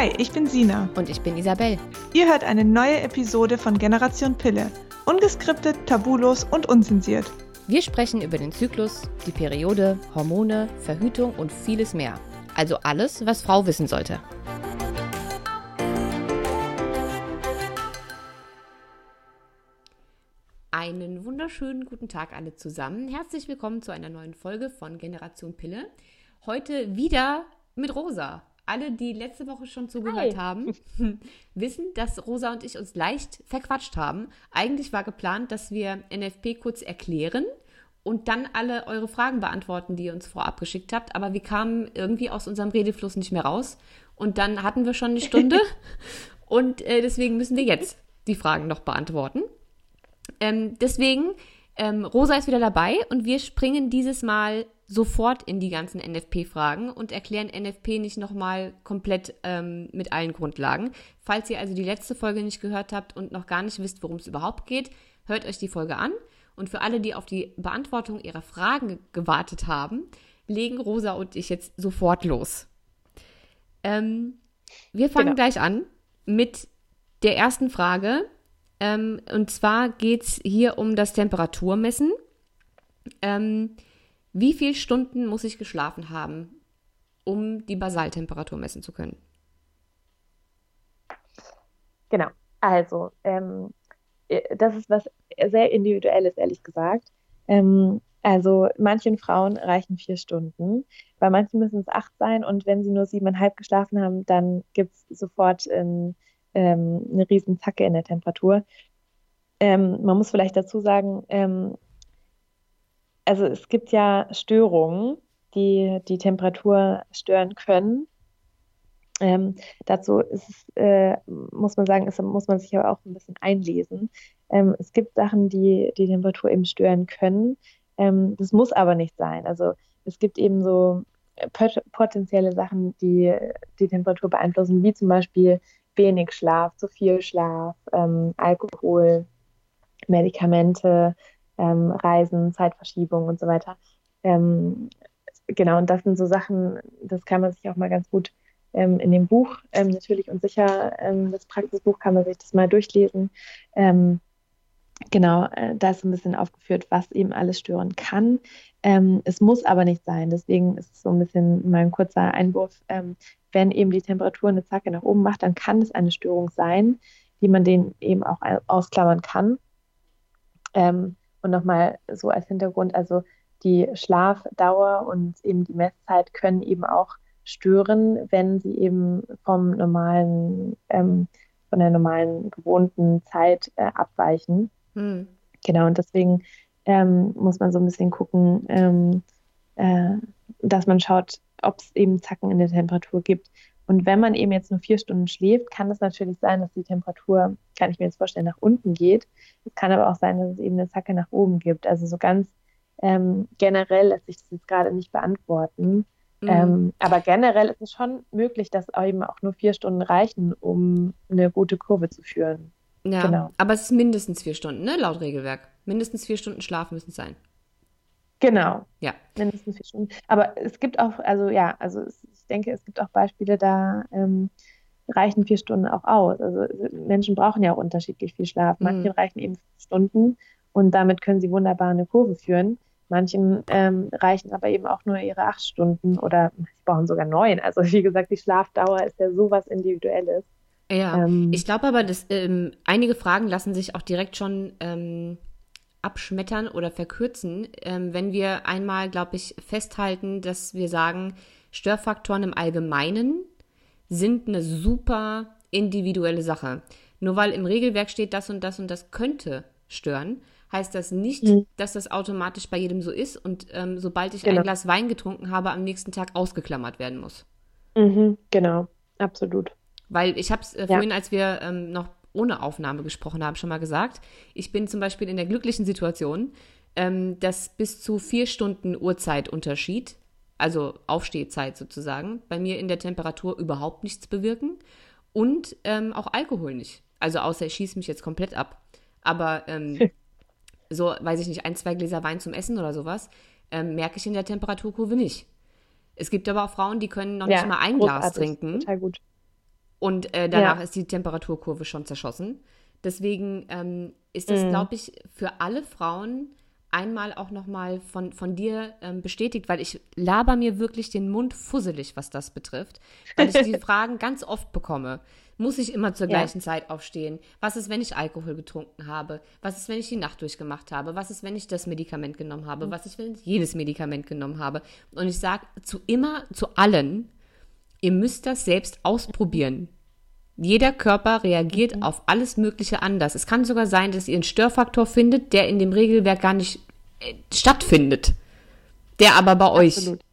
Hi, ich bin Sina. Und ich bin Isabel. Ihr hört eine neue Episode von Generation Pille. Ungeskriptet, tabulos und unzensiert. Wir sprechen über den Zyklus, die Periode, Hormone, Verhütung und vieles mehr. Also alles, was Frau wissen sollte. Einen wunderschönen guten Tag alle zusammen. Herzlich willkommen zu einer neuen Folge von Generation Pille. Heute wieder mit Rosa. Alle, die letzte Woche schon zugehört Hi. haben, wissen, dass Rosa und ich uns leicht verquatscht haben. Eigentlich war geplant, dass wir NFP kurz erklären und dann alle eure Fragen beantworten, die ihr uns vorab geschickt habt. Aber wir kamen irgendwie aus unserem Redefluss nicht mehr raus. Und dann hatten wir schon eine Stunde. und äh, deswegen müssen wir jetzt die Fragen noch beantworten. Ähm, deswegen, ähm, Rosa ist wieder dabei und wir springen dieses Mal sofort in die ganzen NFP-Fragen und erklären NFP nicht nochmal komplett ähm, mit allen Grundlagen. Falls ihr also die letzte Folge nicht gehört habt und noch gar nicht wisst, worum es überhaupt geht, hört euch die Folge an. Und für alle, die auf die Beantwortung ihrer Fragen gewartet haben, legen Rosa und ich jetzt sofort los. Ähm, wir fangen genau. gleich an mit der ersten Frage. Ähm, und zwar geht es hier um das Temperaturmessen. Ähm, wie viele Stunden muss ich geschlafen haben, um die Basaltemperatur messen zu können? Genau. Also, ähm, äh, das ist was sehr Individuelles, ehrlich gesagt. Ähm, also manchen Frauen reichen vier Stunden, bei manchen müssen es acht sein und wenn sie nur siebeneinhalb geschlafen haben, dann gibt es sofort ähm, eine riesen Zacke in der Temperatur. Ähm, man muss vielleicht dazu sagen, ähm, also es gibt ja Störungen, die die Temperatur stören können. Ähm, dazu es, äh, muss man sagen, ist, muss man sich aber auch ein bisschen einlesen. Ähm, es gibt Sachen, die die Temperatur eben stören können. Ähm, das muss aber nicht sein. Also es gibt eben so potenzielle Sachen, die die Temperatur beeinflussen, wie zum Beispiel wenig Schlaf, zu viel Schlaf, ähm, Alkohol, Medikamente, ähm, Reisen, Zeitverschiebung und so weiter. Ähm, genau, und das sind so Sachen, das kann man sich auch mal ganz gut ähm, in dem Buch, ähm, natürlich und sicher, ähm, das Praxisbuch kann man sich das mal durchlesen. Ähm, genau, äh, da ist ein bisschen aufgeführt, was eben alles stören kann. es muss aber nicht sein, deswegen ist es so ein bisschen mein kurzer Einwurf. wenn eben die Temperatur eine Zacke nach oben macht, dann kann es eine Störung sein, die man den eben auch ausklammern kann. Ähm, und nochmal so als Hintergrund, also die Schlafdauer und eben die Messzeit können eben auch stören, wenn sie eben vom normalen, ähm, von der normalen gewohnten Zeit äh, abweichen. Hm. Genau, und deswegen ähm, muss man so ein bisschen gucken, ähm, äh, dass man schaut, ob es eben Zacken in der Temperatur gibt. Und wenn man eben jetzt nur vier Stunden schläft, kann es natürlich sein, dass die Temperatur, kann ich mir jetzt vorstellen, nach unten geht. Es kann aber auch sein, dass es eben eine Zacke nach oben gibt. Also so ganz ähm, generell lässt sich das jetzt gerade nicht beantworten. Mhm. Ähm, aber generell ist es schon möglich, dass eben auch nur vier Stunden reichen, um eine gute Kurve zu führen. Ja, genau. aber es ist mindestens vier Stunden, ne, laut Regelwerk. Mindestens vier Stunden Schlaf müssen es sein. Genau. Ja. Mindestens vier Stunden. Aber es gibt auch, also ja, also ich denke, es gibt auch Beispiele, da ähm, reichen vier Stunden auch aus. Also Menschen brauchen ja auch unterschiedlich viel Schlaf. Manchen mhm. reichen eben vier Stunden und damit können sie wunderbar eine Kurve führen. Manchen ähm, reichen aber eben auch nur ihre acht Stunden oder sie brauchen sogar neun. Also wie gesagt, die Schlafdauer ist ja sowas Individuelles. Ja, ähm, ich glaube aber, dass ähm, einige Fragen lassen sich auch direkt schon ähm, abschmettern oder verkürzen, ähm, wenn wir einmal, glaube ich, festhalten, dass wir sagen, Störfaktoren im Allgemeinen sind eine super individuelle Sache. Nur weil im Regelwerk steht, das und das und das könnte stören, heißt das nicht, mhm. dass das automatisch bei jedem so ist und ähm, sobald ich genau. ein Glas Wein getrunken habe, am nächsten Tag ausgeklammert werden muss. Mhm, genau, absolut. Weil ich habe es äh, ja. vorhin, als wir ähm, noch ohne Aufnahme gesprochen haben, schon mal gesagt. Ich bin zum Beispiel in der glücklichen Situation, ähm, dass bis zu vier Stunden Uhrzeitunterschied, also Aufstehzeit sozusagen, bei mir in der Temperatur überhaupt nichts bewirken und ähm, auch Alkohol nicht. Also außer ich schieße mich jetzt komplett ab. Aber ähm, so, weiß ich nicht, ein, zwei Gläser Wein zum Essen oder sowas, ähm, merke ich in der Temperaturkurve nicht. Es gibt aber auch Frauen, die können noch ja, nicht mal ein Glas trinken. Total gut Und äh, danach ja. ist die Temperaturkurve schon zerschossen. Deswegen ähm, ist das, mhm. glaube ich, für alle Frauen einmal auch nochmal von, von dir ähm, bestätigt, weil ich laber mir wirklich den Mund fusselig, was das betrifft, weil ich die Fragen ganz oft bekomme. Muss ich immer zur gleichen ja. Zeit aufstehen? Was ist, wenn ich Alkohol getrunken habe? Was ist, wenn ich die Nacht durchgemacht habe? Was ist, wenn ich das Medikament genommen habe? Mhm. Was ist, wenn ich jedes Medikament genommen habe? Und ich sage zu immer, zu allen, ihr müsst das selbst ausprobieren. Jeder Körper reagiert auf alles Mögliche anders. Es kann sogar sein, dass ihr einen Störfaktor findet, der in dem Regelwerk gar nicht äh, stattfindet, der aber bei Absolut. euch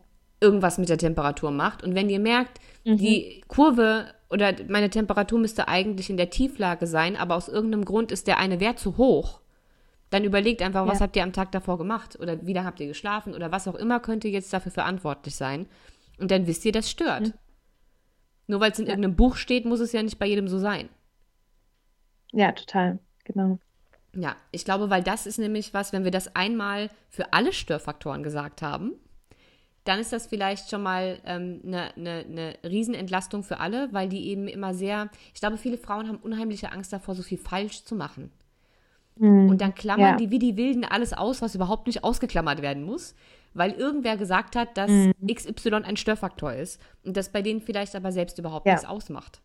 irgendwas mit der Temperatur macht. Und wenn ihr merkt, mhm. die Kurve oder meine Temperatur müsste eigentlich in der Tieflage sein, aber aus irgendeinem Grund ist der eine Wert zu hoch, dann überlegt einfach, ja. was habt ihr am Tag davor gemacht oder wieder habt ihr geschlafen oder was auch immer könnte jetzt dafür verantwortlich sein. Und dann wisst ihr, das stört. Mhm. Nur weil es in ja. irgendeinem Buch steht, muss es ja nicht bei jedem so sein. Ja, total, genau. Ja, ich glaube, weil das ist nämlich was, wenn wir das einmal für alle Störfaktoren gesagt haben, dann ist das vielleicht schon mal eine ähm, ne, ne, ne Riesenentlastung für alle, weil die eben immer sehr, ich glaube, viele Frauen haben unheimliche Angst davor, so viel falsch zu machen. Mhm. Und dann klammern ja. die wie die Wilden alles aus, was überhaupt nicht ausgeklammert werden muss weil irgendwer gesagt hat, dass mhm. XY ein Störfaktor ist und das bei denen vielleicht aber selbst überhaupt ja. nichts ausmacht.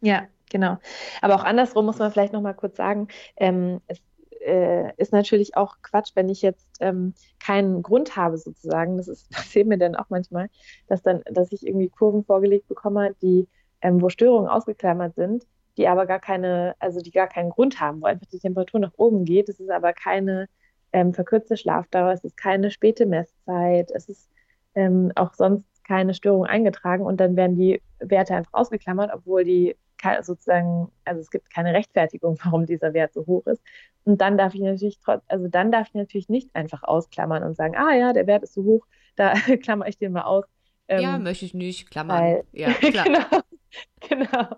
Ja, genau. Aber auch andersrum muss man vielleicht noch mal kurz sagen, ähm, es äh, ist natürlich auch Quatsch, wenn ich jetzt ähm, keinen Grund habe sozusagen. Das ist, passiert mir dann auch manchmal, dass dann, dass ich irgendwie Kurven vorgelegt bekomme, die, ähm, wo Störungen ausgeklammert sind, die aber gar keine, also die gar keinen Grund haben, wo einfach die Temperatur nach oben geht. Es ist aber keine ähm, verkürzte Schlafdauer, es ist keine späte Messzeit, es ist ähm, auch sonst keine Störung eingetragen und dann werden die Werte einfach ausgeklammert, obwohl die sozusagen, also es gibt keine Rechtfertigung, warum dieser Wert so hoch ist. Und dann darf ich natürlich trotz, also dann darf ich natürlich nicht einfach ausklammern und sagen, ah ja, der Wert ist so hoch, da klammer ich den mal aus. Ähm, ja, möchte ich nicht, klammern. Weil, ja, klar. genau, genau.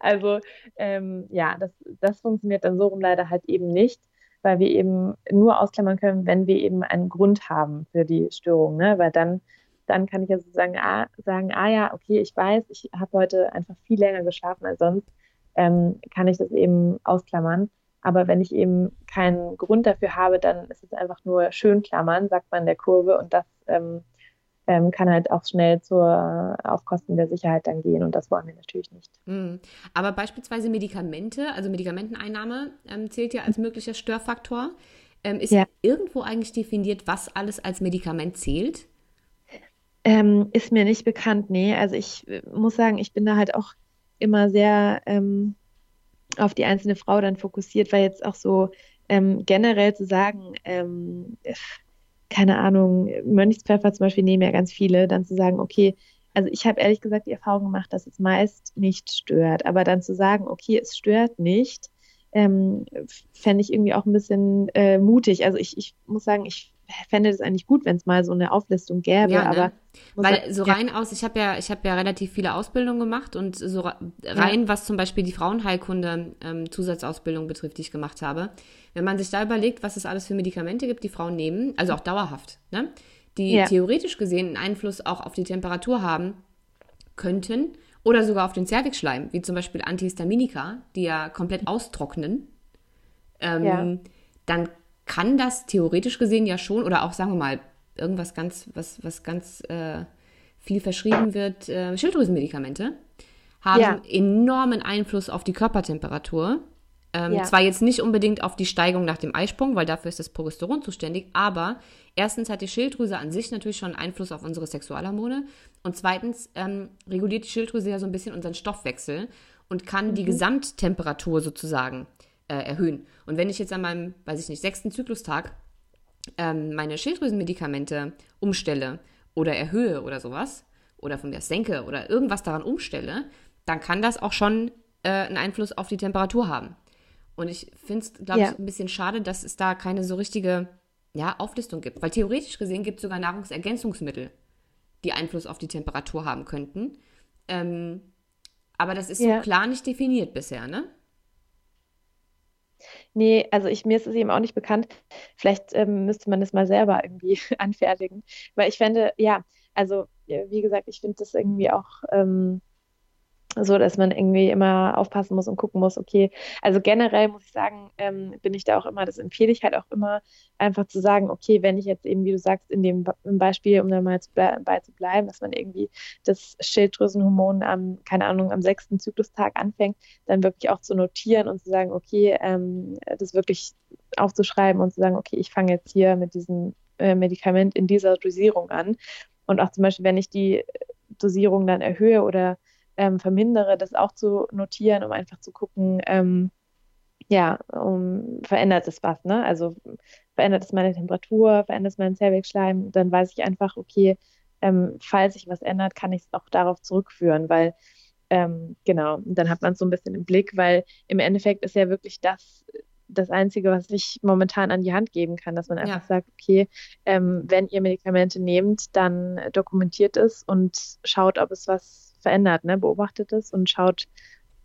Also ähm, ja, das, das funktioniert dann so rum leider halt eben nicht weil wir eben nur ausklammern können, wenn wir eben einen Grund haben für die Störung. Ne? Weil dann, dann kann ich ja sozusagen ah, sagen, ah ja, okay, ich weiß, ich habe heute einfach viel länger geschlafen als sonst, ähm, kann ich das eben ausklammern. Aber wenn ich eben keinen Grund dafür habe, dann ist es einfach nur schön klammern, sagt man der Kurve. Und das ähm, ähm, kann halt auch schnell zur, auf Kosten der Sicherheit dann gehen und das wollen wir natürlich nicht. Mhm. Aber beispielsweise Medikamente, also Medikamenteneinnahme ähm, zählt ja als möglicher Störfaktor. Ähm, ist ja. irgendwo eigentlich definiert, was alles als Medikament zählt? Ähm, ist mir nicht bekannt, nee. Also ich äh, muss sagen, ich bin da halt auch immer sehr ähm, auf die einzelne Frau dann fokussiert, weil jetzt auch so ähm, generell zu sagen, keine Ahnung, Mönchspfeffer zum Beispiel nehmen ja ganz viele, dann zu sagen, okay, also ich habe ehrlich gesagt die Erfahrung gemacht, dass es meist nicht stört, aber dann zu sagen, okay, es stört nicht, ähm, fände ich irgendwie auch ein bisschen äh, mutig. Also ich, ich muss sagen, ich fände es eigentlich gut, wenn es mal so eine Auflistung gäbe, ja, ne? aber weil so rein aus, ich habe ja, ich habe ja relativ viele Ausbildungen gemacht und so rein, ja. was zum Beispiel die Frauenheilkunde ähm, Zusatzausbildung betrifft, die ich gemacht habe, wenn man sich da überlegt, was es alles für Medikamente gibt, die Frauen nehmen, also auch dauerhaft, ne, die ja. theoretisch gesehen einen Einfluss auch auf die Temperatur haben könnten oder sogar auf den Zervixschleim, wie zum Beispiel Antihistaminika, die ja komplett austrocknen, ähm, ja. dann kann das theoretisch gesehen ja schon, oder auch sagen wir mal, irgendwas ganz, was, was ganz äh, viel verschrieben wird, äh, Schilddrüsenmedikamente, haben ja. enormen Einfluss auf die Körpertemperatur. Ähm, ja. Zwar jetzt nicht unbedingt auf die Steigung nach dem Eisprung, weil dafür ist das Progesteron zuständig, aber erstens hat die Schilddrüse an sich natürlich schon Einfluss auf unsere Sexualhormone und zweitens ähm, reguliert die Schilddrüse ja so ein bisschen unseren Stoffwechsel und kann mhm. die Gesamttemperatur sozusagen äh, erhöhen. Und wenn ich jetzt an meinem, weiß ich nicht, sechsten Zyklustag ähm, meine Schilddrüsenmedikamente umstelle oder erhöhe oder sowas, oder von mir senke oder irgendwas daran umstelle, dann kann das auch schon äh, einen Einfluss auf die Temperatur haben. Und ich finde es, glaube ja. ich, ein bisschen schade, dass es da keine so richtige ja, Auflistung gibt. Weil theoretisch gesehen gibt es sogar Nahrungsergänzungsmittel, die Einfluss auf die Temperatur haben könnten. Ähm, aber das ist ja. so klar nicht definiert bisher, ne? Nee, also ich, mir ist es eben auch nicht bekannt. Vielleicht ähm, müsste man das mal selber irgendwie anfertigen. Weil ich fände, ja, also wie gesagt, ich finde das irgendwie auch, ähm, so dass man irgendwie immer aufpassen muss und gucken muss, okay, also generell muss ich sagen, ähm, bin ich da auch immer, das empfehle ich halt auch immer, einfach zu sagen, okay, wenn ich jetzt eben, wie du sagst, in dem Beispiel, um da mal zu bei zu bleiben, dass man irgendwie das Schilddrüsenhormon am, keine Ahnung, am sechsten Zyklustag anfängt, dann wirklich auch zu notieren und zu sagen, okay, ähm, das wirklich aufzuschreiben und zu sagen, okay, ich fange jetzt hier mit diesem äh, Medikament in dieser Dosierung an. Und auch zum Beispiel, wenn ich die Dosierung dann erhöhe oder ähm, vermindere, das auch zu notieren, um einfach zu gucken, ähm, ja, um, verändert es was, ne? Also verändert es meine Temperatur, verändert es meinen Zellwegschleim, dann weiß ich einfach, okay, ähm, falls sich was ändert, kann ich es auch darauf zurückführen, weil ähm, genau, dann hat man es so ein bisschen im Blick, weil im Endeffekt ist ja wirklich das das Einzige, was ich momentan an die Hand geben kann, dass man einfach ja. sagt, okay, ähm, wenn ihr Medikamente nehmt, dann dokumentiert es und schaut, ob es was verändert, ne? beobachtet es und schaut,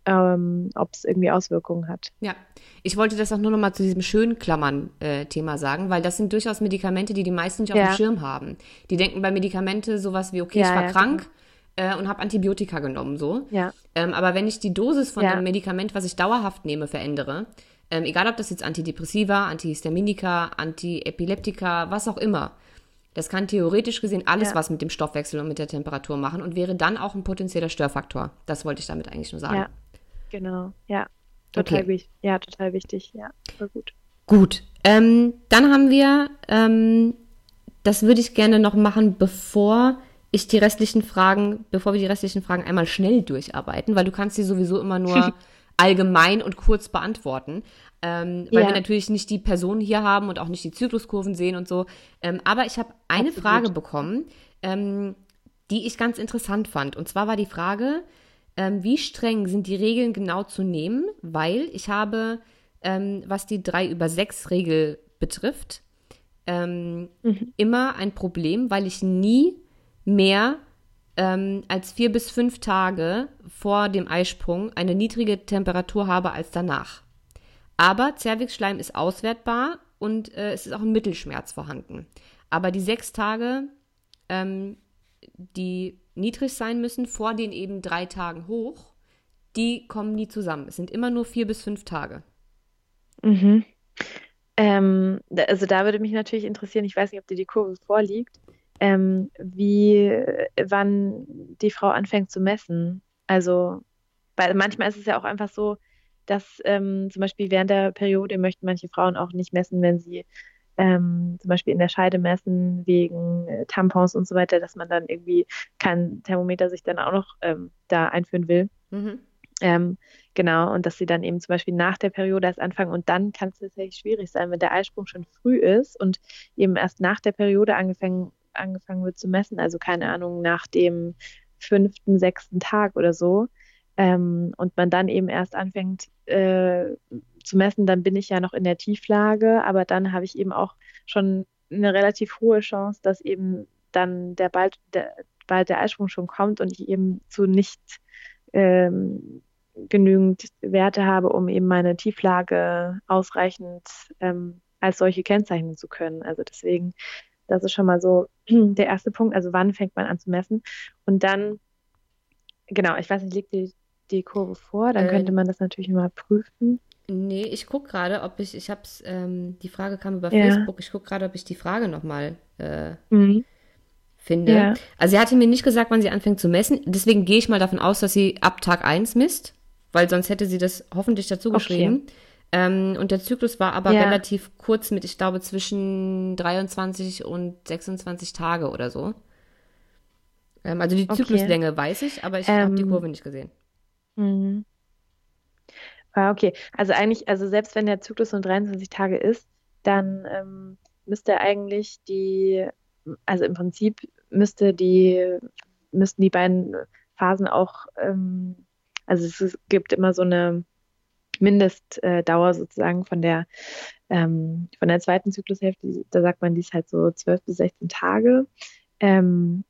ähm, ob es irgendwie Auswirkungen hat. Ja, ich wollte das auch nur noch mal zu diesem schönen Klammern-Thema äh, sagen, weil das sind durchaus Medikamente, die die meisten nicht auf ja. dem Schirm haben. Die denken bei Medikamente sowas wie, okay, ja, ich war ja, krank äh, und habe Antibiotika genommen, so. Ja. Ähm, aber wenn ich die Dosis von einem Medikament, was ich dauerhaft nehme, verändere, ähm, egal ob das jetzt Antidepressiva, Antihistaminika, Antiepileptika, was auch immer, das kann theoretisch gesehen alles ja. was mit dem Stoffwechsel und mit der Temperatur machen und wäre dann auch ein potenzieller Störfaktor. Das wollte ich damit eigentlich nur sagen. Ja, genau. Ja, total, okay. wichtig. Ja, total wichtig. Ja, voll gut. Gut. Ähm, dann haben wir, ähm, das würde ich gerne noch machen, bevor ich die restlichen Fragen, bevor wir die restlichen Fragen einmal schnell durcharbeiten, weil du kannst sie sowieso immer nur allgemein und kurz beantworten ähm, weil ja. wir natürlich nicht die Personen hier haben und auch nicht die Zykluskurven sehen und so. Ähm, aber ich habe eine Absolut. Frage bekommen, ähm, die ich ganz interessant fand. Und zwar war die Frage, ähm, wie streng sind die Regeln genau zu nehmen? Weil ich habe, ähm, was die 3 über 6 Regel betrifft, ähm, mhm. immer ein Problem, weil ich nie mehr als vier bis fünf Tage vor dem Eisprung eine niedrige Temperatur habe als danach. Aber Zervixschleim ist auswertbar und äh, es ist auch ein Mittelschmerz vorhanden. Aber die sechs Tage, ähm, die niedrig sein müssen, vor den eben drei Tagen hoch, die kommen nie zusammen. Es sind immer nur vier bis fünf Tage. Mhm. Ähm, also da würde mich natürlich interessieren, ich weiß nicht, ob dir die Kurve vorliegt, ähm, wie, wann die Frau anfängt zu messen. Also, weil manchmal ist es ja auch einfach so, dass ähm, zum Beispiel während der Periode möchten manche Frauen auch nicht messen, wenn sie ähm, zum Beispiel in der Scheide messen wegen äh, Tampons und so weiter, dass man dann irgendwie kein Thermometer sich dann auch noch ähm, da einführen will. Mhm. Ähm, genau, und dass sie dann eben zum Beispiel nach der Periode erst anfangen und dann kann es tatsächlich schwierig sein, wenn der Eisprung schon früh ist und eben erst nach der Periode angefangen, angefangen wird zu messen, also keine Ahnung, nach dem fünften, sechsten Tag oder so, ähm, und man dann eben erst anfängt äh, zu messen, dann bin ich ja noch in der Tieflage, aber dann habe ich eben auch schon eine relativ hohe Chance, dass eben dann der bald der, bald der Eisprung schon kommt und ich eben zu nicht ähm, genügend Werte habe, um eben meine Tieflage ausreichend ähm, als solche kennzeichnen zu können. Also deswegen, das ist schon mal so der erste Punkt. Also wann fängt man an zu messen? Und dann, genau, ich weiß nicht, liegt die die Kurve vor, dann äh, könnte man das natürlich mal prüfen. Nee, ich gucke gerade, ob ich, ich hab's, ähm, die Frage kam über ja. Facebook, ich gucke gerade, ob ich die Frage nochmal äh, mhm. finde. Ja. Also sie hatte mir nicht gesagt, wann sie anfängt zu messen, deswegen gehe ich mal davon aus, dass sie ab Tag 1 misst, weil sonst hätte sie das hoffentlich dazu geschrieben. Okay. Ähm, und der Zyklus war aber ja. relativ kurz mit, ich glaube, zwischen 23 und 26 Tage oder so. Ähm, also die okay. Zykluslänge weiß ich, aber ich ähm, habe die Kurve nicht gesehen. Mhm. Ah, okay. Also eigentlich, also selbst wenn der Zyklus nur 23 Tage ist, dann ähm, müsste eigentlich die, also im Prinzip müsste die, müssten die beiden Phasen auch, ähm, also es gibt immer so eine Mindestdauer äh, sozusagen von der ähm, von der zweiten Zyklushälfte, da sagt man, die ist halt so 12 bis 16 Tage. Ähm,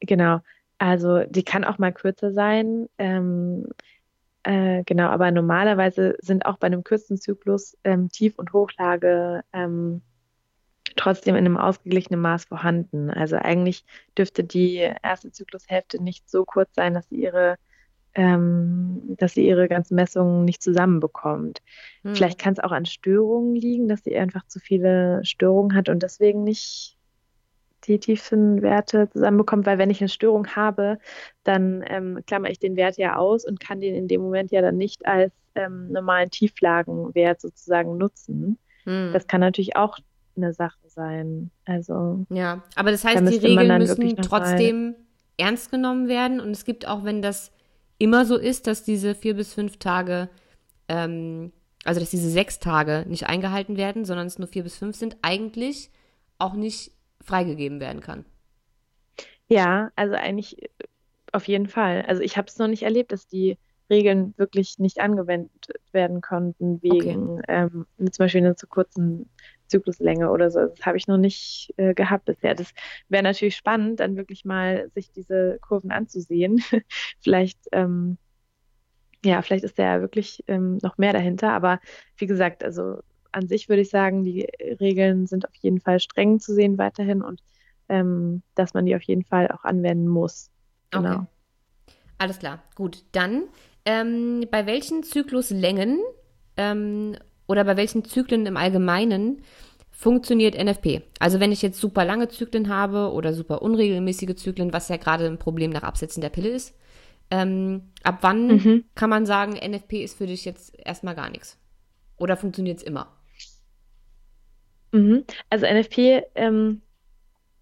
genau. Also die kann auch mal kürzer sein. Ähm, äh, genau, aber normalerweise sind auch bei einem kürzesten Zyklus ähm, Tief- und Hochlage ähm, trotzdem in einem ausgeglichenen Maß vorhanden. Also eigentlich dürfte die erste Zyklushälfte nicht so kurz sein, dass sie ihre ähm, dass sie ihre ganzen Messungen nicht zusammenbekommt. Hm. Vielleicht kann es auch an Störungen liegen, dass sie einfach zu viele Störungen hat und deswegen nicht die tiefen Werte zusammenbekommt, weil wenn ich eine Störung habe, dann ähm, klammer ich den Wert ja aus und kann den in dem Moment ja dann nicht als ähm, normalen Tieflagenwert sozusagen nutzen. Hm. Das kann natürlich auch eine Sache sein. Also ja, aber das heißt, die Regeln müssen trotzdem ernst genommen werden und es gibt auch, wenn das immer so ist, dass diese vier bis fünf Tage, ähm, also dass diese sechs Tage nicht eingehalten werden, sondern es nur vier bis fünf sind, eigentlich auch nicht freigegeben werden kann. Ja, also eigentlich äh, auf jeden Fall. Also ich habe es noch nicht erlebt, dass die Regeln wirklich nicht angewendet werden konnten, wegen okay. ähm, zum Beispiel einer zu kurzen Zykluslänge oder so. Das habe ich noch nicht äh, gehabt bisher. Das wäre natürlich spannend, dann wirklich mal sich diese Kurven anzusehen. vielleicht, ähm, ja, vielleicht ist da ja wirklich ähm, noch mehr dahinter. Aber wie gesagt, also an sich würde ich sagen, die Regeln sind auf jeden Fall streng zu sehen weiterhin und ähm, dass man die auf jeden Fall auch anwenden muss. Genau. Okay. Alles klar, gut. Dann, ähm, bei welchen Zykluslängen ähm, oder bei welchen Zyklen im Allgemeinen funktioniert NFP? Also wenn ich jetzt super lange Zyklen habe oder super unregelmäßige Zyklen, was ja gerade ein Problem nach Absetzen der Pille ist, ähm, ab wann mhm. kann man sagen, NFP ist für dich jetzt erstmal gar nichts? Oder funktioniert es immer? Mhm. Also NFP ähm,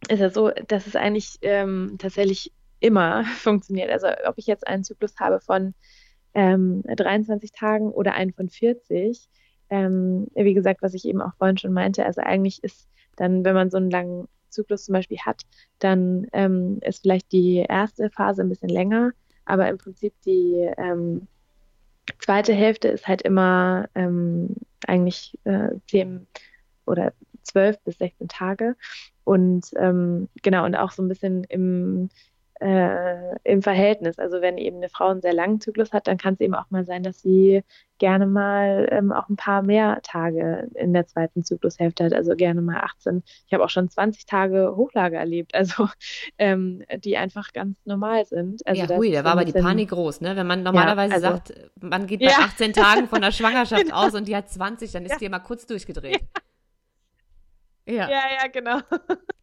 ist ja so, dass es eigentlich ähm, tatsächlich immer funktioniert. Also ob ich jetzt einen Zyklus habe von ähm, 23 Tagen oder einen von 40, ähm, wie gesagt, was ich eben auch vorhin schon meinte, also eigentlich ist dann, wenn man so einen langen Zyklus zum Beispiel hat, dann ähm, ist vielleicht die erste Phase ein bisschen länger, aber im Prinzip die ähm, zweite Hälfte ist halt immer eigentlich äh, zehn oder zwölf bis 16 Tage. Und ähm, genau, und auch so ein bisschen im äh, im Verhältnis. Also wenn eben eine Frau einen sehr langen Zyklus hat, dann kann es eben auch mal sein, dass sie gerne mal ähm, auch ein paar mehr Tage in der zweiten Zyklushälfte hat, also gerne mal 18. Ich habe auch schon 20 Tage Hochlage erlebt, also ähm, die einfach ganz normal sind. Also ja, hui, da war aber die Panik groß, ne? Wenn man normalerweise ja, also, sagt, man geht bei ja. 18 Tagen von der Schwangerschaft genau. aus und die hat 20, dann ist ja. die mal kurz durchgedreht. Ja, ja, ja genau.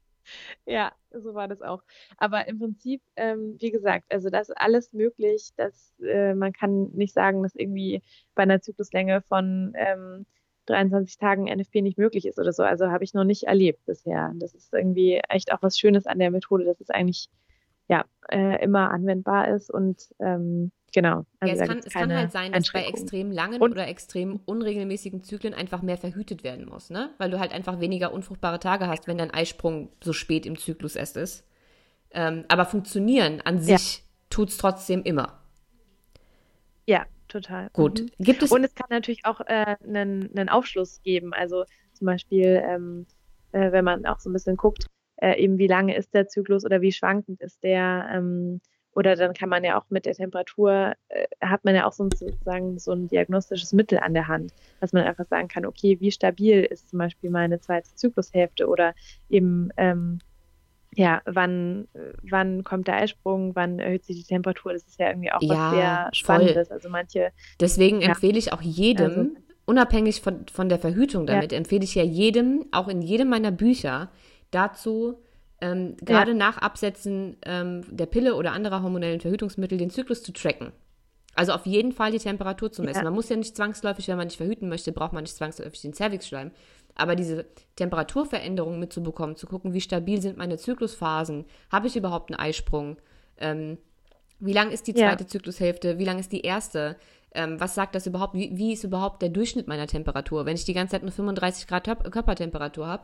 Ja, so war das auch. Aber im Prinzip, ähm, wie gesagt, also das ist alles möglich. Dass, äh, man kann nicht sagen, dass irgendwie bei einer Zykluslänge von ähm, 23 Tagen NFP nicht möglich ist oder so. Also habe ich noch nicht erlebt bisher. Das ist irgendwie echt auch was Schönes an der Methode, dass es eigentlich ja äh, immer anwendbar ist und ähm, Genau. Also ja, es, kann, es kann, halt sein, dass bei extrem langen und, oder extrem unregelmäßigen Zyklen einfach mehr verhütet werden muss, ne? Weil du halt einfach weniger unfruchtbare Tage hast, wenn dein Eisprung so spät im Zyklus erst ist. Ähm, aber funktionieren an sich ja. tut es trotzdem immer. Ja, total. Gut. Mhm. Gibt es und es kann natürlich auch äh, einen, einen Aufschluss geben. Also zum Beispiel, ähm, äh, wenn man auch so ein bisschen guckt, äh, eben wie lange ist der Zyklus oder wie schwankend ist der. Ähm, oder dann kann man ja auch mit der Temperatur, äh, hat man ja auch so ein, sozusagen so ein diagnostisches Mittel an der Hand, dass man einfach sagen kann, okay, wie stabil ist zum Beispiel meine zweite Zyklushälfte oder eben, ähm, ja, wann, wann kommt der Eisprung, wann erhöht sich die Temperatur, das ist ja irgendwie auch ja, was sehr Spannendes. Also manche. Deswegen ja. empfehle ich auch jedem, also, unabhängig von, von der Verhütung damit, ja. empfehle ich ja jedem, auch in jedem meiner Bücher, dazu, ähm, gerade ja. nach Absetzen ähm, der Pille oder anderer hormonellen Verhütungsmittel den Zyklus zu tracken. Also auf jeden Fall die Temperatur zu messen. Ja. Man muss ja nicht zwangsläufig, wenn man nicht verhüten möchte, braucht man nicht zwangsläufig den Cervixschleim. Aber diese Temperaturveränderung mitzubekommen, zu gucken, wie stabil sind meine Zyklusphasen, habe ich überhaupt einen Eisprung, ähm, wie lang ist die zweite ja. Zyklushälfte, wie lang ist die erste, ähm, was sagt das überhaupt, wie, wie, ist überhaupt der Durchschnitt meiner Temperatur? Wenn ich die ganze Zeit nur 35 Grad Körpertemperatur habe,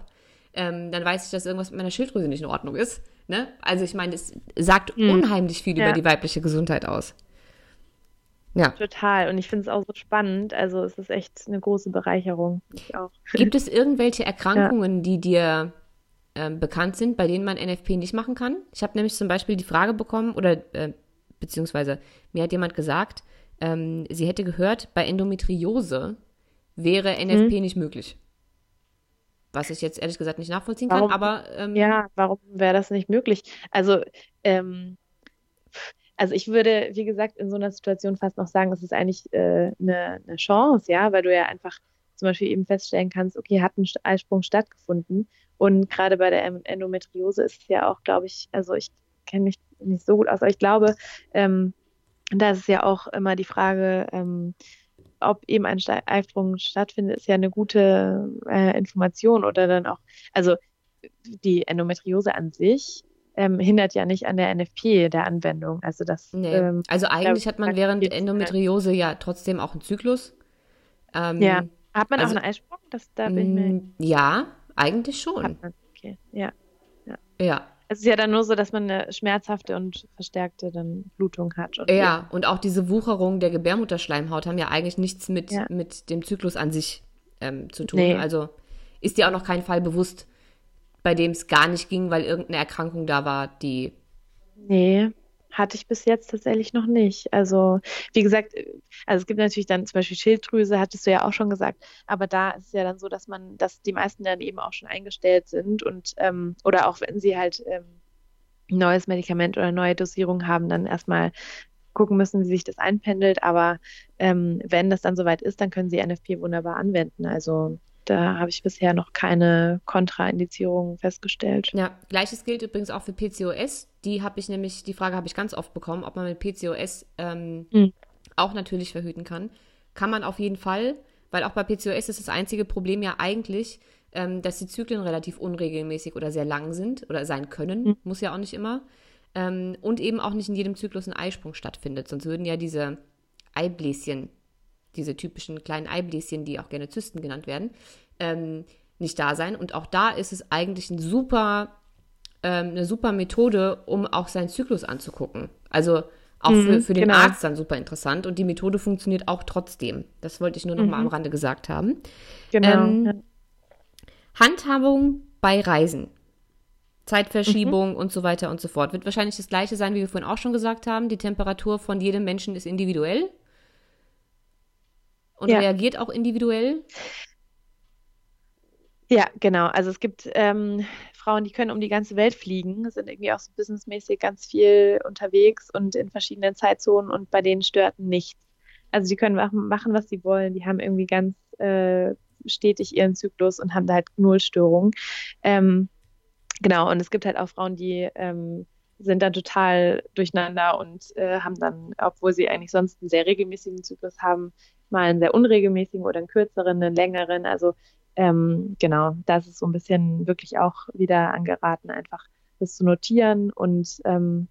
ähm, dann weiß ich, dass irgendwas mit meiner Schilddrüse nicht in Ordnung ist. Ne? Also ich meine, es sagt mhm. unheimlich viel ja. über die weibliche Gesundheit aus. Ja. Total. Und ich finde es auch so spannend. Also es ist echt eine große Bereicherung. Ich auch. Gibt es irgendwelche Erkrankungen, ja. die dir äh, bekannt sind, bei denen man NFP nicht machen kann? Ich habe nämlich zum Beispiel die Frage bekommen, oder äh, beziehungsweise mir hat jemand gesagt, ähm, sie hätte gehört, bei Endometriose wäre NFP mhm. nicht möglich. Was ich jetzt ehrlich gesagt nicht nachvollziehen warum, kann, aber. Ähm, ja, warum wäre das nicht möglich? Also, ähm, also ich würde, wie gesagt, in so einer Situation fast noch sagen, es ist eigentlich äh, eine, eine Chance, ja, weil du ja einfach zum Beispiel eben feststellen kannst, okay, hat ein Eisprung stattgefunden. Und gerade bei der Endometriose ist es ja auch, glaube ich, also ich kenne mich nicht so gut aus, aber ich glaube, ähm, da ist es ja auch immer die Frage, ähm, ob eben ein Eisprung stattfindet, ist ja eine gute äh, Information oder dann auch, also die Endometriose an sich ähm, hindert ja nicht an der NFP der Anwendung. Also das. Nee. Ähm, also eigentlich hat man während Endometriose ja trotzdem auch einen Zyklus. Ähm, ja. Hat man also, auch einen Eisprung? Das, da bin ich mir... Ja, eigentlich schon. Okay, ja. ja. Ja. Es ist ja dann nur so, dass man eine schmerzhafte und verstärkte dann Blutung hat. Und ja, ja, und auch diese Wucherung der Gebärmutterschleimhaut haben ja eigentlich nichts mit, ja. mit dem Zyklus an sich ähm, zu tun. Nee. Also ist dir auch noch kein Fall bewusst, bei dem es gar nicht ging, weil irgendeine Erkrankung da war, die. Nee, hatte ich bis jetzt tatsächlich noch nicht. Also, wie gesagt, also es gibt natürlich dann zum Beispiel Schilddrüse, hattest du ja auch schon gesagt, aber da ist es ja dann so, dass man, dass die meisten dann eben auch schon eingestellt sind und ähm, oder auch wenn sie halt ähm, neues Medikament oder neue Dosierung haben, dann erstmal gucken müssen, wie sich das einpendelt. Aber ähm, wenn das dann soweit ist, dann können sie NFP wunderbar anwenden. Also da habe ich bisher noch keine Kontraindizierung festgestellt. Ja, gleiches gilt übrigens auch für PCOS. Die habe ich nämlich, die Frage habe ich ganz oft bekommen, ob man mit PCOS ähm, mhm. auch natürlich verhüten kann. Kann man auf jeden Fall, weil auch bei PCOS ist das einzige Problem ja eigentlich, ähm, dass die Zyklen relativ unregelmäßig oder sehr lang sind oder sein können, mhm. muss ja auch nicht immer. Ähm, und eben auch nicht in jedem Zyklus ein Eisprung stattfindet. Sonst würden ja diese Eibläschen diese typischen kleinen Eibläschen, die auch gerne Zysten genannt werden, ähm, nicht da sein. Und auch da ist es eigentlich ein super, ähm, eine super Methode, um auch seinen Zyklus anzugucken. Also auch mhm, für, für den genau. Arzt dann super interessant. Und die Methode funktioniert auch trotzdem. Das wollte ich nur noch mhm. mal am Rande gesagt haben. Genau. Ähm, Handhabung bei Reisen. Zeitverschiebung mhm. und so weiter und so fort. Wird wahrscheinlich das gleiche sein, wie wir vorhin auch schon gesagt haben. Die Temperatur von jedem Menschen ist individuell und ja. reagiert auch individuell? Ja, genau. Also es gibt ähm, Frauen, die können um die ganze Welt fliegen, sind irgendwie auch so businessmäßig ganz viel unterwegs und in verschiedenen Zeitzonen und bei denen stört nichts. Also die können machen, was sie wollen. Die haben irgendwie ganz äh, stetig ihren Zyklus und haben da halt null Störungen. Ähm, genau, und es gibt halt auch Frauen, die ähm, sind dann total durcheinander und äh, haben dann, obwohl sie eigentlich sonst einen sehr regelmäßigen Zyklus haben, mal einen sehr unregelmäßigen oder einen kürzeren, einen längeren. Also ähm, genau, das ist so ein bisschen wirklich auch wieder angeraten, einfach das zu notieren und ähm,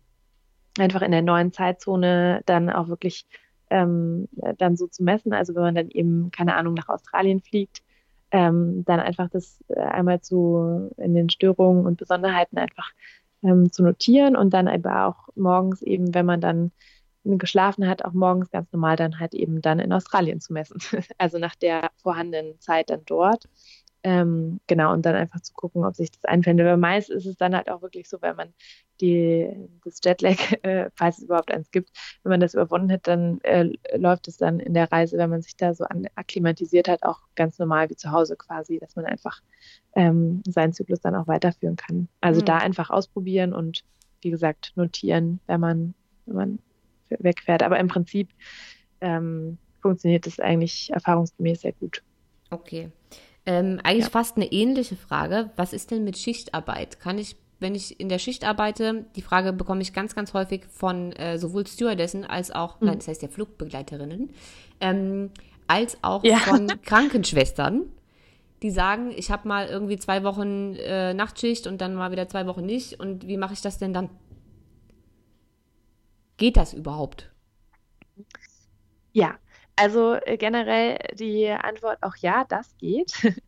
einfach in der neuen Zeitzone dann auch wirklich ähm, dann so zu messen. Also wenn man dann eben, keine Ahnung, nach Australien fliegt, ähm, dann einfach das äh, einmal zu in den Störungen und Besonderheiten einfach ähm, zu notieren und dann aber auch morgens eben, wenn man dann geschlafen hat, auch morgens ganz normal dann halt eben dann in Australien zu messen. Also nach der vorhandenen Zeit dann dort. Ähm, genau, und dann einfach zu gucken, ob sich das einfände. Weil meist ist es dann halt auch wirklich so, wenn man die, das Jetlag, äh, falls es überhaupt eins gibt, wenn man das überwunden hat, dann äh, läuft es dann in der Reise, wenn man sich da so an, akklimatisiert hat, auch ganz normal wie zu Hause quasi, dass man einfach ähm, seinen Zyklus dann auch weiterführen kann. Also mhm. da einfach ausprobieren und wie gesagt notieren, wenn man, wenn man wegfährt. Aber im Prinzip ähm, funktioniert das eigentlich erfahrungsgemäß sehr gut. Okay. Ähm, eigentlich ja. fast eine ähnliche Frage. Was ist denn mit Schichtarbeit? Kann ich, wenn ich in der Schicht arbeite, die Frage bekomme ich ganz, ganz häufig von äh, sowohl Stewardessen als auch, mhm. nein, das heißt ja Flugbegleiterinnen, ähm, als auch ja. von Krankenschwestern, die sagen, ich habe mal irgendwie zwei Wochen äh, Nachtschicht und dann mal wieder zwei Wochen nicht. Und wie mache ich das denn dann? Geht das überhaupt? Ja, also äh, generell die Antwort auch ja, das geht.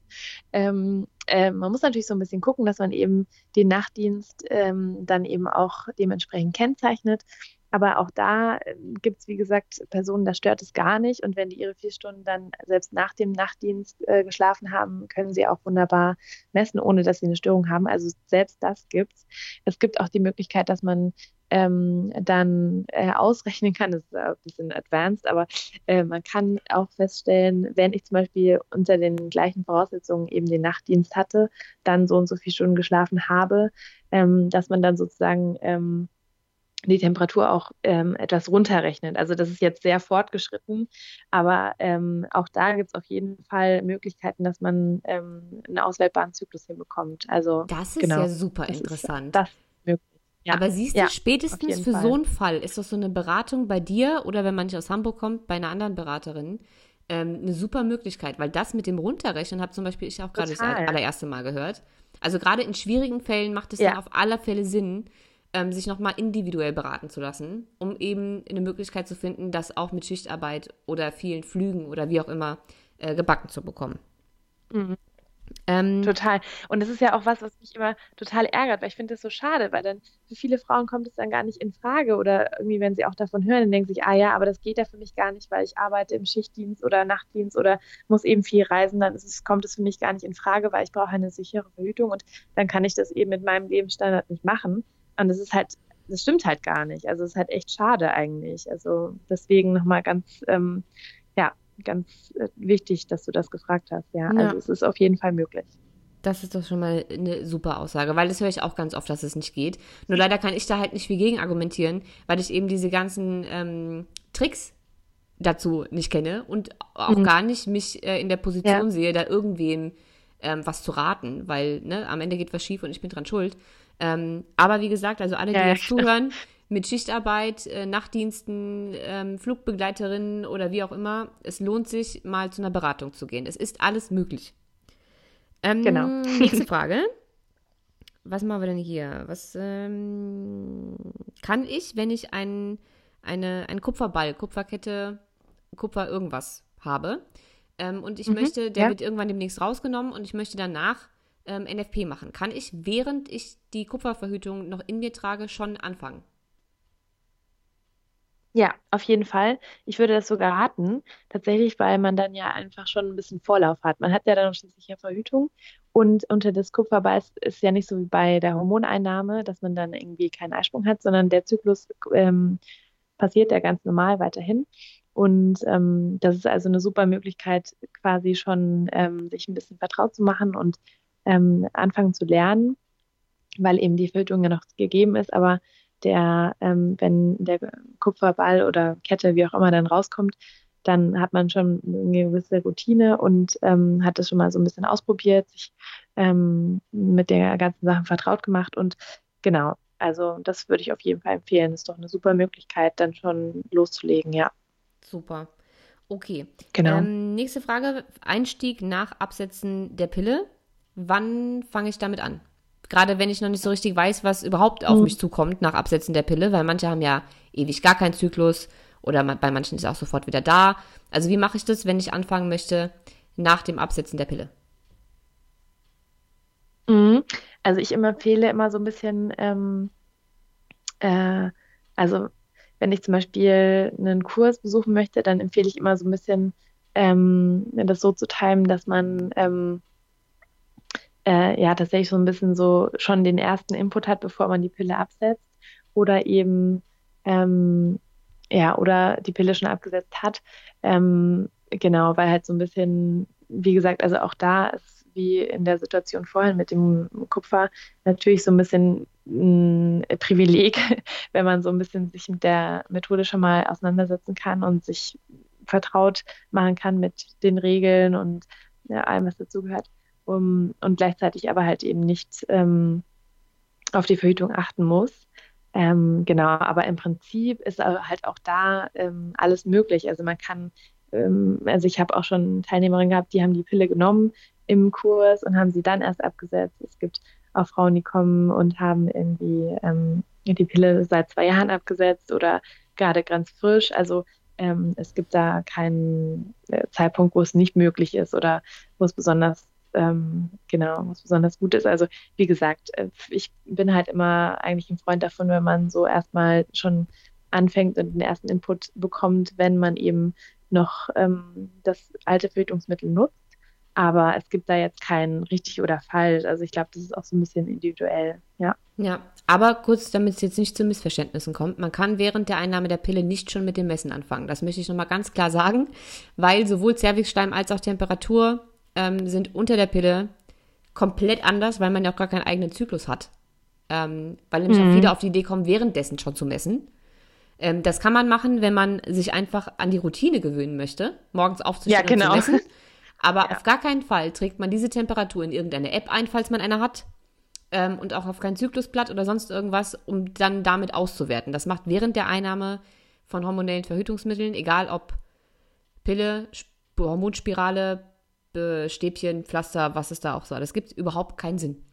ähm, äh, man muss natürlich so ein bisschen gucken, dass man eben den Nachtdienst ähm, dann eben auch dementsprechend kennzeichnet. Aber auch da ähm, gibt es, wie gesagt, Personen, da stört es gar nicht. Und wenn die ihre vier Stunden dann selbst nach dem Nachtdienst äh, geschlafen haben, können sie auch wunderbar messen, ohne dass sie eine Störung haben. Also selbst das gibt's. Es gibt auch die Möglichkeit, dass man ähm, dann äh, ausrechnen kann, das ist ein bisschen advanced, aber äh, man kann auch feststellen, wenn ich zum Beispiel unter den gleichen Voraussetzungen eben den Nachtdienst hatte, dann so und so viele Stunden geschlafen habe, ähm, dass man dann sozusagen ähm, die Temperatur auch ähm, etwas runterrechnet. Also das ist jetzt sehr fortgeschritten, aber ähm, auch da gibt es auf jeden Fall Möglichkeiten, dass man ähm, einen auswählbaren Zyklus hinbekommt. Also das ist genau, ja super interessant. das ist möglich. Ja. Aber siehst du, ja, spätestens für Fall. so einen Fall ist das so eine Beratung bei dir oder wenn man nicht aus Hamburg kommt, bei einer anderen Beraterin, ähm, eine super Möglichkeit, weil das mit dem Runterrechnen habe zum Beispiel ich auch gerade das allererste Mal gehört. Also gerade in schwierigen Fällen macht es ja. dann auf alle Fälle Sinn, ähm, sich nochmal individuell beraten zu lassen, um eben eine Möglichkeit zu finden, das auch mit Schichtarbeit oder vielen Flügen oder wie auch immer äh, gebacken zu bekommen. Mhm. Ähm, total. Und das ist ja auch was, was mich immer total ärgert, weil ich finde das so schade, weil dann für viele Frauen kommt es dann gar nicht in Frage oder irgendwie, wenn sie auch davon hören, dann denken sie sich, ah ja, aber das geht ja für mich gar nicht, weil ich arbeite im Schichtdienst oder Nachtdienst oder muss eben viel reisen, dann es, kommt es für mich gar nicht in Frage, weil ich brauche eine sichere Verhütung und dann kann ich das eben mit meinem Lebensstandard nicht machen. Und das ist halt, das stimmt halt gar nicht. Also es ist halt echt schade eigentlich. Also deswegen nochmal ganz, ähm, ja, ganz äh, wichtig, dass du das gefragt hast. Ja, ja. also es ist auf jeden Fall möglich. Das ist doch schon mal eine super Aussage, weil das höre ich auch ganz oft, dass es nicht geht. Nur leider kann ich da halt nicht viel gegen argumentieren, weil ich eben diese ganzen ähm, Tricks dazu nicht kenne und auch mhm. gar nicht mich äh, in der Position ja. sehe, da irgendwem ähm, was zu raten, weil ne, am Ende geht was schief und ich bin dran schuld. Ähm, aber wie gesagt, also alle, die ja, jetzt zuhören, mit Schichtarbeit, äh, Nachtdiensten, ähm, Flugbegleiterinnen oder wie auch immer, es lohnt sich, mal zu einer Beratung zu gehen. Es ist alles möglich. Ähm, genau. Nächste Frage. Was machen wir denn hier? Was ähm, kann ich, wenn ich ein, eine, einen Kupferball, Kupferkette, Kupfer irgendwas habe ähm, und ich mhm, möchte, der ja. wird irgendwann demnächst rausgenommen und ich möchte danach ähm, NFP machen? Kann ich, während ich die Kupferverhütung noch in mir trage, schon anfangen? Ja, auf jeden Fall. Ich würde das sogar raten, tatsächlich, weil man dann ja einfach schon ein bisschen Vorlauf hat. Man hat ja dann schließlich ja Verhütung und unter das Kupferbeiß ist ja nicht so wie bei der Hormoneinnahme, dass man dann irgendwie keinen Eisprung hat, sondern der Zyklus ähm, passiert ja ganz normal weiterhin. Und ähm, das ist also eine super Möglichkeit, quasi schon ähm, sich ein bisschen vertraut zu machen und ähm, anfangen zu lernen, weil eben die Filterung ja noch gegeben ist, aber der, ähm, wenn der Kupferball oder Kette, wie auch immer, dann rauskommt, dann hat man schon eine gewisse Routine und ähm, hat das schon mal so ein bisschen ausprobiert, sich ähm, mit der ganzen Sache vertraut gemacht und genau, also das würde ich auf jeden Fall empfehlen. Ist doch eine super Möglichkeit, dann schon loszulegen, ja. Super. Okay. Genau. Ähm, nächste Frage: Einstieg nach Absetzen der Pille wann fange ich damit an? Gerade wenn ich noch nicht so richtig weiß, was überhaupt auf mhm. mich zukommt nach Absetzen der Pille, weil manche haben ja ewig gar keinen Zyklus oder bei manchen ist er auch sofort wieder da. Also wie mache ich das, wenn ich anfangen möchte nach dem Absetzen der Pille? Mhm. Also ich empfehle immer so ein bisschen, ähm, äh, also wenn ich zum Beispiel einen Kurs besuchen möchte, dann empfehle ich immer so ein bisschen, ähm, das so zu timen, dass man ähm, äh, ja tatsächlich so ein bisschen so schon den ersten Input hat, bevor man die Pille absetzt oder eben ähm, ja oder die Pille schon abgesetzt hat. Ähm, genau, weil halt so ein bisschen, wie gesagt, also auch da ist wie in der Situation vorhin mit dem Kupfer natürlich so ein bisschen ein Privileg, wenn man so ein bisschen sich mit der Methode schon mal auseinandersetzen kann und sich vertraut machen kann mit den Regeln und ja, allem, was dazugehört um, und gleichzeitig aber halt eben nicht ähm, auf die Verhütung achten muss. Ähm, genau, aber im Prinzip ist halt auch da ähm, alles möglich. Also man kann, ähm, also ich habe auch schon Teilnehmerinnen gehabt, die haben die Pille genommen im Kurs und haben sie dann erst abgesetzt. Es gibt auch Frauen, die kommen und haben irgendwie ähm, die Pille seit zwei Jahren abgesetzt oder gerade ganz frisch. Also ähm, es gibt da keinen äh, Zeitpunkt, wo es nicht möglich ist oder wo es besonders ähm, genau, was besonders gut ist. Also wie gesagt, äh, ich bin halt immer eigentlich ein Freund davon, wenn man so erstmal schon anfängt und den ersten Input bekommt, wenn man eben noch ähm, das alte Verhütungsmittel nutzt. Aber es gibt da jetzt kein richtig oder falsch. Also ich glaube, das ist auch so ein bisschen individuell, ja. Ja, aber kurz, damit es jetzt nicht zu Missverständnissen kommt, man kann während der Einnahme der Pille nicht schon mit dem Messen anfangen. Das möchte ich nochmal ganz klar sagen, weil sowohl Zervixschleim als auch Temperatur ähm, sind unter der Pille komplett anders, weil man ja auch gar keinen eigenen Zyklus hat. ähm, weil nämlich mhm. auch viele auf die Idee kommen, währenddessen schon zu messen. Ähm, das kann man machen, wenn man sich einfach an die Routine gewöhnen möchte, morgens aufzustehen ja, genau. und zu messen. Aber ja. auf gar keinen Fall trägt man diese Temperatur in irgendeine App ein, falls man eine hat. Ähm, und auch auf kein Zyklusblatt oder sonst irgendwas, um dann damit auszuwerten. Das macht während der Einnahme von hormonellen Verhütungsmitteln, egal ob Pille, Hormonspirale, Stäbchen, Pflaster, was es da auch so. Das gibt überhaupt keinen Sinn.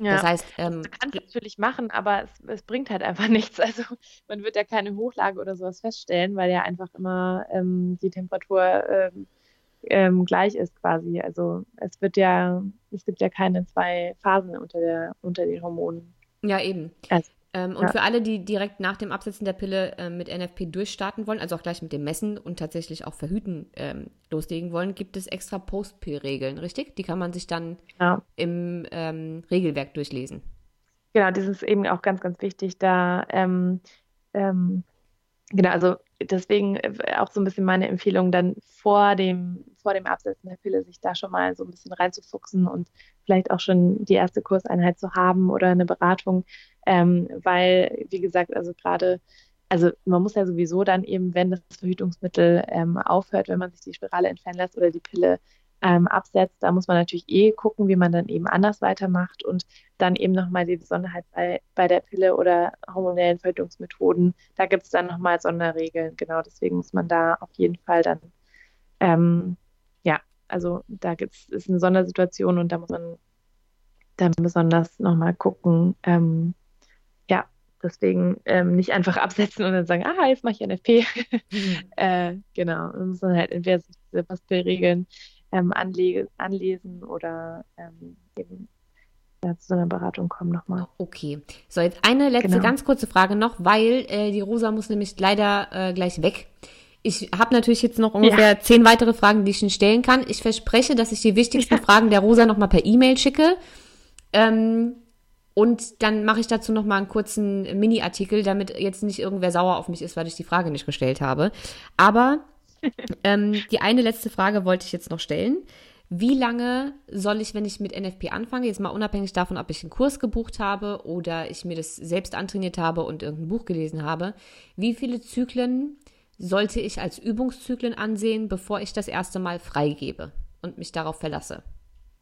Ja. Das heißt, ähm, man kann es natürlich machen, aber es, es, bringt halt einfach nichts. Also man wird ja keine Hochlage oder sowas feststellen, weil ja einfach immer ähm, die Temperatur ähm, ähm, gleich ist quasi. Also es wird ja, es gibt ja keine zwei Phasen unter der unter den Hormonen. Ja, eben. Also, ähm, und ja. für alle, die direkt nach dem Absetzen der Pille äh, mit NFP durchstarten wollen, also auch gleich mit dem Messen und tatsächlich auch Verhüten ähm, loslegen wollen, gibt es extra Post-Pill-Regeln, richtig? Die kann man sich dann ja. im ähm, Regelwerk durchlesen. Genau, das ist eben auch ganz, ganz wichtig, da ähm, ähm, genau, also deswegen äh, auch so ein bisschen meine Empfehlung, dann vor dem, vor dem Absetzen der Pille sich da schon mal so ein bisschen reinzufuchsen und vielleicht auch schon die erste Kurseinheit zu haben oder eine Beratung, ähm, weil, wie gesagt, also gerade, also man muss ja sowieso dann eben, wenn das Verhütungsmittel ähm, aufhört, wenn man sich die Spirale entfernen lässt oder die Pille ähm, absetzt, da muss man natürlich eh gucken, wie man dann eben anders weitermacht. Und dann eben nochmal die Besonderheit bei, bei der Pille oder hormonellen Verhütungsmethoden, da gibt es dann nochmal Sonderregeln. Genau, deswegen muss man da auf jeden Fall dann, ähm, ja, also da gibt's, ist eine Sondersituation und da muss man dann besonders nochmal gucken, ähm, ja, deswegen ähm, nicht einfach absetzen und dann sagen, ah, jetzt mache ich NFP. Mhm. äh, genau, man muss dann halt entweder diese Pastelregeln ähm, anle anlesen oder ähm, eben ja, zu so einer Beratung kommen nochmal. Okay. So, jetzt eine letzte genau. ganz kurze Frage noch, weil äh, die Rosa muss nämlich leider äh, gleich weg. Ich habe natürlich jetzt noch ungefähr ja. zehn weitere Fragen, die ich Ihnen stellen kann. Ich verspreche, dass ich die wichtigsten ja. Fragen der Rosa nochmal per E-Mail schicke. Ähm, und dann mache ich dazu nochmal einen kurzen Mini-Artikel, damit jetzt nicht irgendwer sauer auf mich ist, weil ich die Frage nicht gestellt habe. Aber ähm, die eine letzte Frage wollte ich jetzt noch stellen. Wie lange soll ich, wenn ich mit NFP anfange, jetzt mal unabhängig davon, ob ich einen Kurs gebucht habe oder ich mir das selbst antrainiert habe und irgendein Buch gelesen habe, wie viele Zyklen sollte ich als Übungszyklen ansehen, bevor ich das erste Mal freigebe und mich darauf verlasse?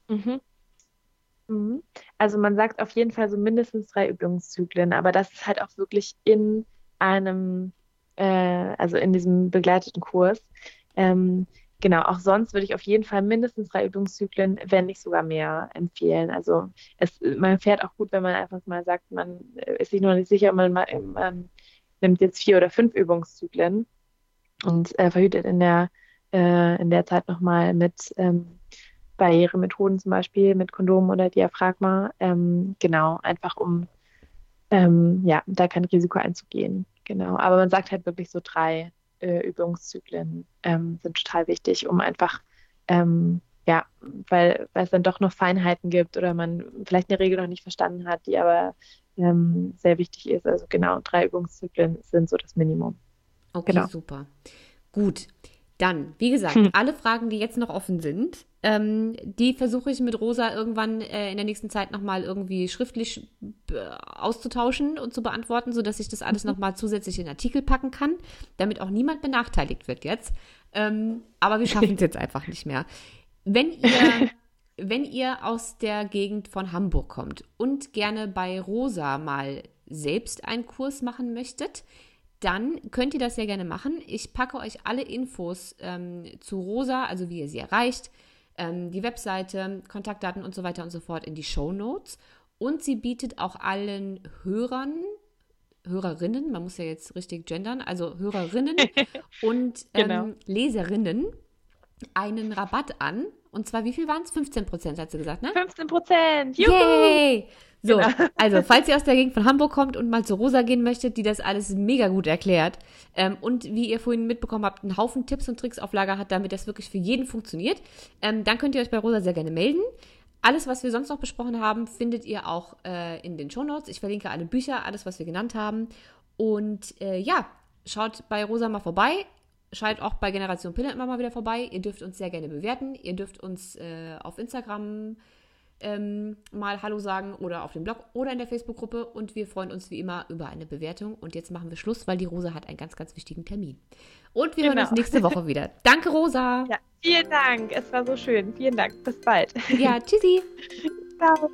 Mhm. Mhm. Also man sagt auf jeden Fall so mindestens drei Übungszyklen, aber das ist halt auch wirklich in einem äh, also in diesem begleiteten Kurs. Ähm, genau, auch sonst würde ich auf jeden Fall mindestens drei Übungszyklen, wenn nicht sogar mehr, empfehlen. Also es, man fährt auch gut, wenn man einfach mal sagt, man ist sich noch nicht sicher, man, man nimmt jetzt vier oder fünf Übungszyklen und äh, verhütet in der, äh, in der Zeit nochmal mit ähm, Barrieremethoden zum Beispiel, mit Kondom oder Diaphragma. Ähm, genau, einfach um ähm, ja, da kein Risiko einzugehen. Genau, aber man sagt halt wirklich so drei äh, Übungszyklen ähm, sind total wichtig, um einfach, ähm, ja, weil, weil es dann doch noch Feinheiten gibt oder man vielleicht eine Regel noch nicht verstanden hat, die aber ähm, sehr wichtig ist. Also genau, drei Übungszyklen sind so das Minimum. Okay, genau. super. Gut. Dann, wie gesagt, hm. alle Fragen, die jetzt noch offen sind, ähm, die versuche ich mit Rosa irgendwann äh, in der nächsten Zeit nochmal irgendwie schriftlich äh, auszutauschen und zu beantworten, sodass ich das alles mhm. nochmal zusätzlich in Artikel packen kann, damit auch niemand benachteiligt wird jetzt. Ähm, aber wir schaffen es jetzt einfach nicht mehr. Wenn ihr, wenn ihr aus der Gegend von Hamburg kommt und gerne bei Rosa mal selbst einen Kurs machen möchtet, dann könnt ihr das sehr gerne machen. Ich packe euch alle Infos ähm, zu Rosa, also wie ihr sie erreicht, ähm, die Webseite, Kontaktdaten und so weiter und so fort in die Show Notes. Und sie bietet auch allen Hörern, Hörerinnen, man muss ja jetzt richtig gendern, also Hörerinnen und ähm, genau. Leserinnen einen Rabatt an. Und zwar, wie viel waren es? 15 Prozent, hat sie gesagt, ne? 15 Prozent! Yay! So, genau. also falls ihr aus der Gegend von Hamburg kommt und mal zu Rosa gehen möchtet, die das alles mega gut erklärt ähm, und wie ihr vorhin mitbekommen habt, einen Haufen Tipps und Tricks auf Lager hat, damit das wirklich für jeden funktioniert, ähm, dann könnt ihr euch bei Rosa sehr gerne melden. Alles, was wir sonst noch besprochen haben, findet ihr auch äh, in den Shownotes. Ich verlinke alle Bücher, alles, was wir genannt haben. Und äh, ja, schaut bei Rosa mal vorbei. Schaut auch bei Generation Pille immer mal wieder vorbei. Ihr dürft uns sehr gerne bewerten. Ihr dürft uns äh, auf Instagram ähm, mal Hallo sagen oder auf dem Blog oder in der Facebook-Gruppe. Und wir freuen uns wie immer über eine Bewertung. Und jetzt machen wir Schluss, weil die Rosa hat einen ganz, ganz wichtigen Termin. Und wir genau. hören uns nächste Woche wieder. Danke, Rosa. Ja, vielen Dank. Es war so schön. Vielen Dank. Bis bald. Ja, tschüssi. Ciao.